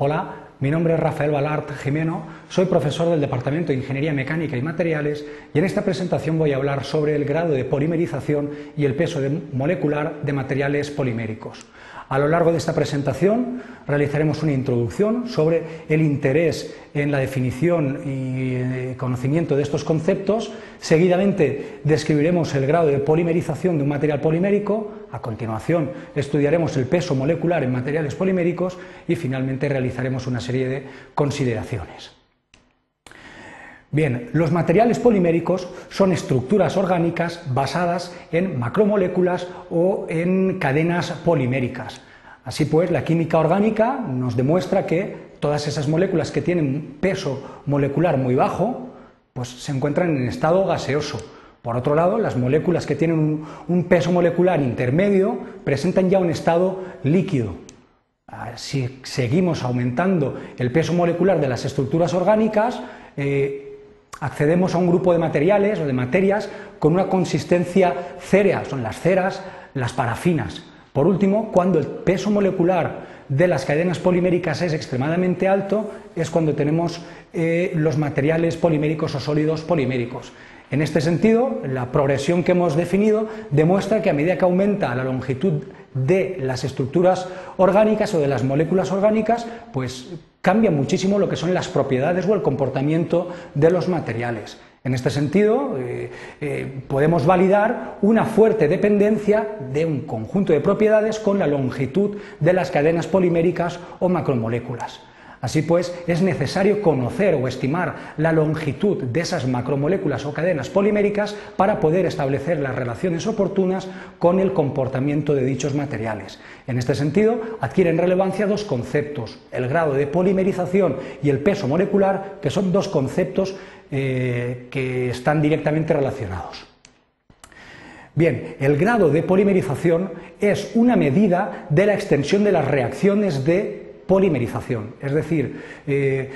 Hola, mi nombre es Rafael Balart Jimeno, soy profesor del Departamento de Ingeniería Mecánica y Materiales y en esta presentación voy a hablar sobre el grado de polimerización y el peso molecular de materiales poliméricos. A lo largo de esta presentación realizaremos una introducción sobre el interés en la definición y eh, conocimiento de estos conceptos. Seguidamente describiremos el grado de polimerización de un material polimérico. A continuación estudiaremos el peso molecular en materiales poliméricos y finalmente realizaremos una serie de consideraciones. Bien, los materiales poliméricos son estructuras orgánicas basadas en macromoléculas o en cadenas poliméricas. Así pues, la química orgánica nos demuestra que todas esas moléculas que tienen peso molecular muy bajo, pues se encuentran en estado gaseoso. Por otro lado, las moléculas que tienen un, peso molecular intermedio presentan ya un estado líquido. Si seguimos aumentando el peso molecular de las estructuras orgánicas, eh, accedemos a un grupo de materiales o de materias con una consistencia cérea, son las ceras, las parafinas. Por último, cuando el peso molecular de las cadenas poliméricas es extremadamente alto, es cuando tenemos eh, los materiales poliméricos o sólidos poliméricos. En este sentido, la progresión que hemos definido demuestra que a medida que aumenta la longitud de las estructuras orgánicas o de las moléculas orgánicas, pues cambia muchísimo lo que son las propiedades o el comportamiento de los materiales. En este sentido, eh, eh, podemos validar una fuerte dependencia de un conjunto de propiedades con la longitud de las cadenas poliméricas o macromoléculas. Así pues, es necesario conocer o estimar la longitud de esas macromoléculas o cadenas poliméricas para poder establecer las relaciones oportunas con el comportamiento de dichos materiales. En este sentido, adquieren relevancia dos conceptos, el grado de polimerización y el peso molecular, que son dos conceptos eh, que están directamente relacionados. Bien, el grado de polimerización es una medida de la extensión de las reacciones de polimerización, es decir, eh,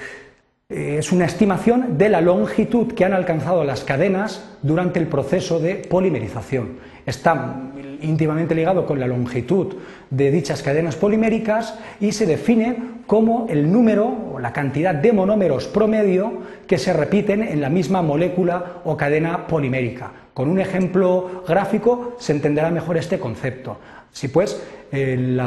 eh, es una estimación de la longitud que han alcanzado las cadenas durante el proceso de polimerización. Está íntimamente ligado con la longitud de dichas cadenas poliméricas y se define como el número o la cantidad de monómeros promedio que se repiten en la misma molécula o cadena polimérica. Con un ejemplo gráfico se entenderá mejor este concepto. Si pues el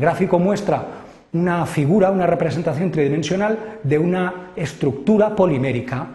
gráfico muestra una figura, una representación tridimensional de una estructura polimérica,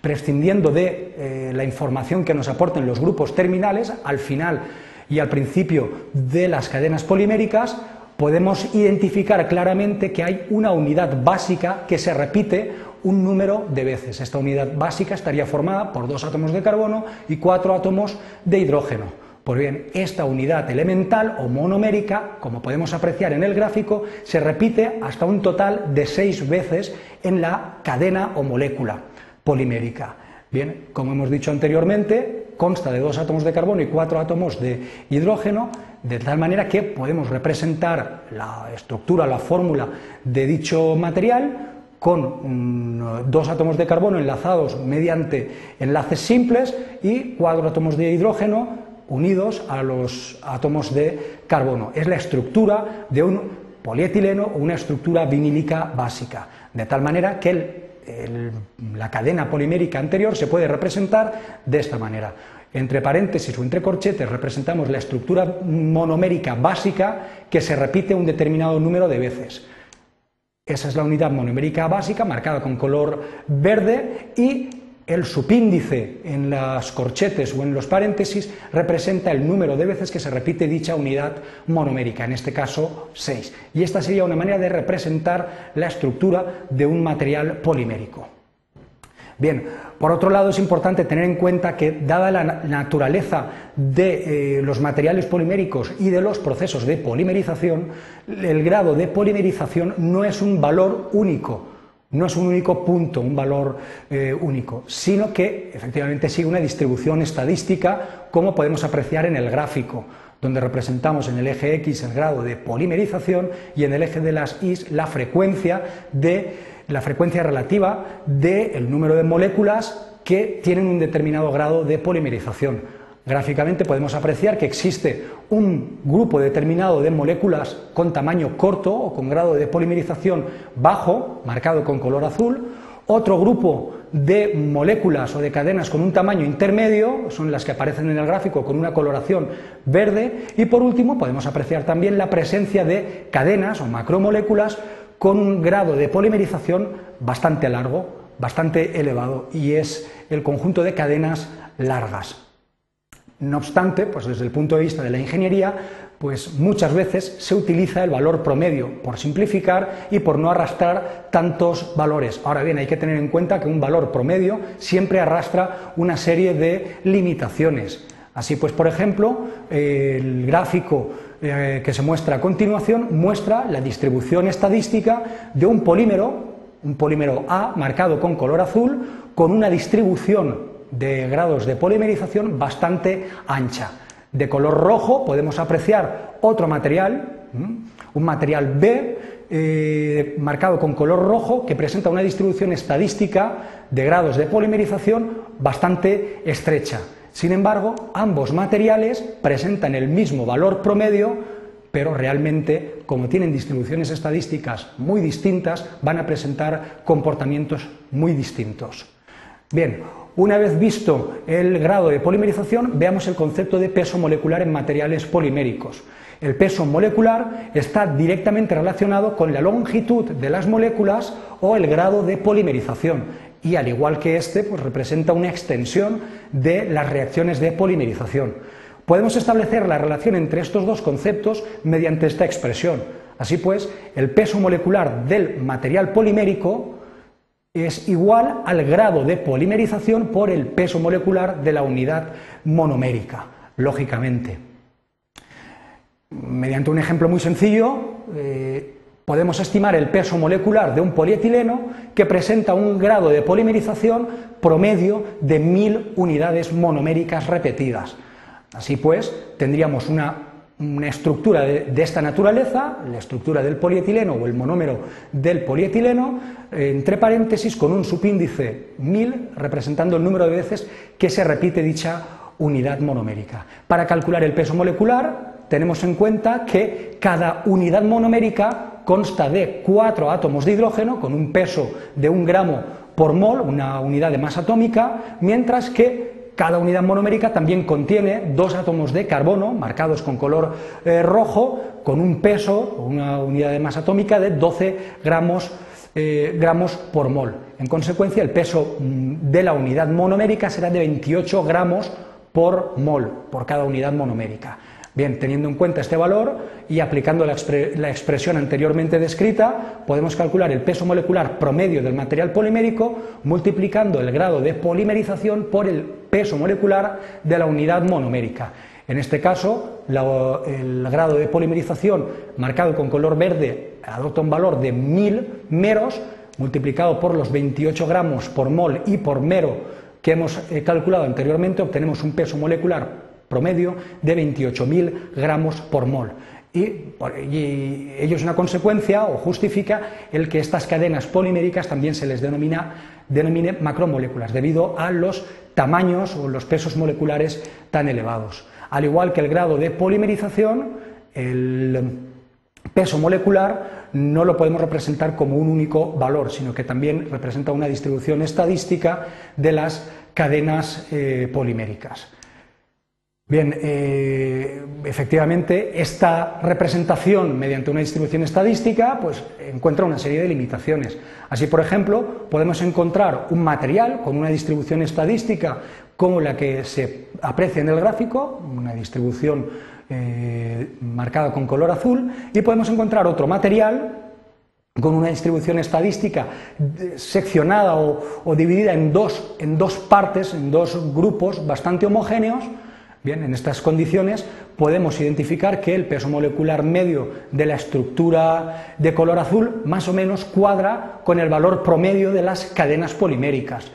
prescindiendo de eh, la información que nos aporten los grupos terminales, al final y al principio de las cadenas poliméricas, podemos identificar claramente que hay una unidad básica que se repite un número de veces. Esta unidad básica estaría formada por dos átomos de carbono y cuatro átomos de hidrógeno. Pues bien, esta unidad elemental o monomérica, como podemos apreciar en el gráfico, se repite hasta un total de seis veces en la cadena o molécula polimérica. Bien, como hemos dicho anteriormente, consta de dos átomos de carbono y cuatro átomos de hidrógeno, de tal manera que podemos representar la estructura, la fórmula de dicho material con mm, dos átomos de carbono enlazados mediante enlaces simples y cuatro átomos de hidrógeno unidos a los átomos de carbono. Es la estructura de un polietileno o una estructura vinílica básica, de tal manera que la cadena polimérica anterior se puede representar de esta manera. Entre paréntesis o entre corchetes representamos la estructura monomérica básica que se repite un determinado número de veces. Esa es la unidad monomérica básica marcada con color verde y el subíndice en las corchetes o en los paréntesis representa el número de veces que se repite dicha unidad monomérica, en este caso 6. Y esta sería una manera de representar la estructura de un material polimérico. Bien, por otro lado es importante tener en cuenta que dada la naturaleza de eh, los materiales poliméricos y de los procesos de polimerización, el grado de polimerización no es un valor único, no es un único punto, un valor eh, único, sino que efectivamente sigue una distribución estadística, como podemos apreciar en el gráfico, donde representamos en el eje X el grado de polimerización y en el eje de las Y la frecuencia de la frecuencia relativa del número de moléculas que tienen un determinado grado de polimerización. Gráficamente podemos apreciar que existe un grupo determinado de moléculas con tamaño corto o con grado de polimerización bajo, marcado con color azul, otro grupo de moléculas o de cadenas con un tamaño intermedio, son las que aparecen en el gráfico con una coloración verde, y por último podemos apreciar también la presencia de cadenas o macromoléculas con un grado de polimerización bastante largo, bastante elevado, y es el conjunto de cadenas largas. No obstante, pues desde el punto de vista de la ingeniería, pues muchas veces se utiliza el valor promedio por simplificar y por no arrastrar tantos valores. Ahora bien, hay que tener en cuenta que un valor promedio siempre arrastra una serie de limitaciones. Así pues, por ejemplo, el gráfico eh, que se muestra a continuación muestra la distribución estadística de un polímero, un polímero A marcado con color azul, con una distribución de grados de polimerización bastante ancha. De color rojo podemos apreciar otro material, un material B, eh, marcado con color rojo, que presenta una distribución estadística de grados de polimerización bastante estrecha. Sin embargo, ambos materiales presentan el mismo valor promedio, pero realmente, como tienen distribuciones estadísticas muy distintas, van a presentar comportamientos muy distintos. Bien, una vez visto el grado de polimerización, veamos el concepto de peso molecular en materiales poliméricos. El peso molecular está directamente relacionado con la longitud de las moléculas o el grado de polimerización y al igual que este, pues representa una extensión de las reacciones de polimerización. Podemos establecer la relación entre estos dos conceptos mediante esta expresión. Así pues, el peso molecular del material polimérico es igual al grado de polimerización por el peso molecular de la unidad monomérica, lógicamente. Mediante un ejemplo muy sencillo, eh, podemos estimar el peso molecular de un polietileno que presenta un grado de polimerización promedio de 1000 unidades monoméricas repetidas. Así pues, tendríamos una una estructura de, esta naturaleza, la estructura del polietileno o el monómero del polietileno, entre paréntesis con un subíndice 1000 representando el número de veces que se repite dicha unidad monomérica. Para calcular el peso molecular tenemos en cuenta que cada unidad monomérica consta de cuatro átomos de hidrógeno con un peso de un gramo por mol, una unidad de masa atómica, mientras que cada unidad monomérica también contiene dos átomos de carbono marcados con color eh, rojo con un peso, una unidad de masa atómica de 12 gramos, eh, gramos por mol. En consecuencia, el peso mm, de la unidad monomérica será de 28 gramos por mol por cada unidad monomérica. Bien, teniendo en cuenta este valor y aplicando la, expresión anteriormente descrita, podemos calcular el peso molecular promedio del material polimérico multiplicando el grado de polimerización por el peso molecular de la unidad monomérica. En este caso, el grado de polimerización marcado con color verde adopta un valor de 1000 meros multiplicado por los 28 gramos por mol y por mero que hemos eh, calculado anteriormente, obtenemos un peso molecular promedio de 28.000 gramos por mol. Y, ello es una consecuencia o justifica el que estas cadenas poliméricas también se les denomina, denomine macromoléculas, debido a los tamaños o los pesos moleculares tan elevados. Al igual que el grado de polimerización, el peso molecular no lo podemos representar como un único valor, sino que también representa una distribución estadística de las cadenas eh, poliméricas. Bien, eh, efectivamente, esta representación mediante una distribución estadística pues, encuentra una serie de limitaciones. Así, por ejemplo, podemos encontrar un material con una distribución estadística como la que se aprecia en el gráfico, una distribución eh, marcada con color azul, y podemos encontrar otro material con una distribución estadística seccionada o, o dividida en dos, en dos partes, en dos grupos bastante homogéneos, Bien, en estas condiciones podemos identificar que el peso molecular medio de la estructura de color azul más o menos cuadra con el valor promedio de las cadenas poliméricas.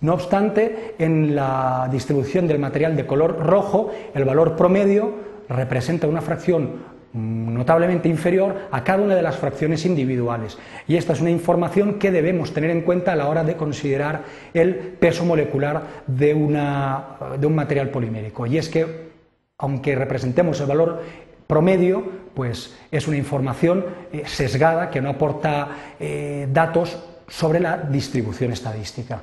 No obstante, en la distribución del material de color rojo, el valor promedio representa una fracción notablemente inferior a cada una de las fracciones individuales. Y esta es una información que debemos tener en cuenta a la hora de considerar el peso molecular de, de un material polimérico. Y es que, aunque representemos el valor promedio, pues es una información eh, sesgada que no aporta eh, datos sobre la distribución estadística.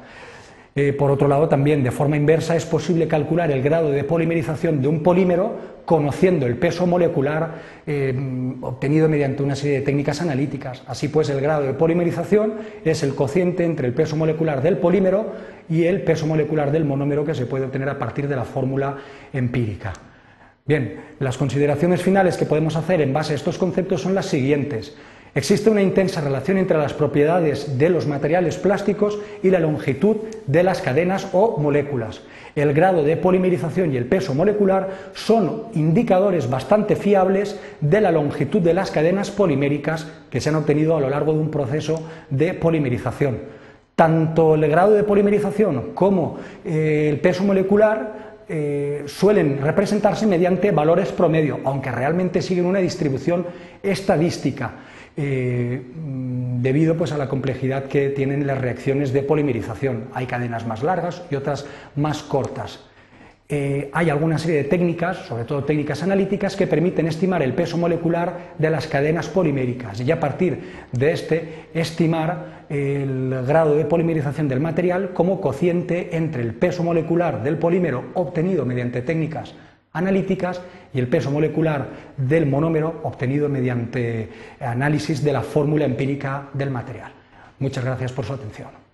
Eh, por otro lado, también de forma inversa es posible calcular el grado de polimerización de un polímero conociendo el peso molecular obtenido mediante una serie de técnicas analíticas. Así pues, el grado de polimerización es el cociente entre el peso molecular del polímero y el peso molecular del monómero que se puede obtener a partir de la fórmula empírica. Bien, las consideraciones finales que podemos hacer en base a estos conceptos son las siguientes. Existe una intensa relación entre las propiedades de los materiales plásticos y la longitud de las cadenas o moléculas. El grado de polimerización y el peso molecular son indicadores bastante fiables de la longitud de las cadenas poliméricas que se han obtenido a lo largo de un proceso de polimerización. Tanto el grado de polimerización como eh, el peso molecular eh, suelen representarse mediante valores promedio, aunque realmente siguen una distribución estadística, eh, debido pues, a la complejidad que tienen las reacciones de polimerización. Hay cadenas más largas y otras más cortas. Eh, hay alguna serie de técnicas, sobre todo técnicas analíticas, que permiten estimar el peso molecular de las cadenas poliméricas y a partir de este estimar el grado de polimerización del material como cociente entre el peso molecular del polímero obtenido mediante técnicas analíticas y el peso molecular del monómero obtenido mediante análisis de la fórmula empírica del material. Muchas gracias por su atención.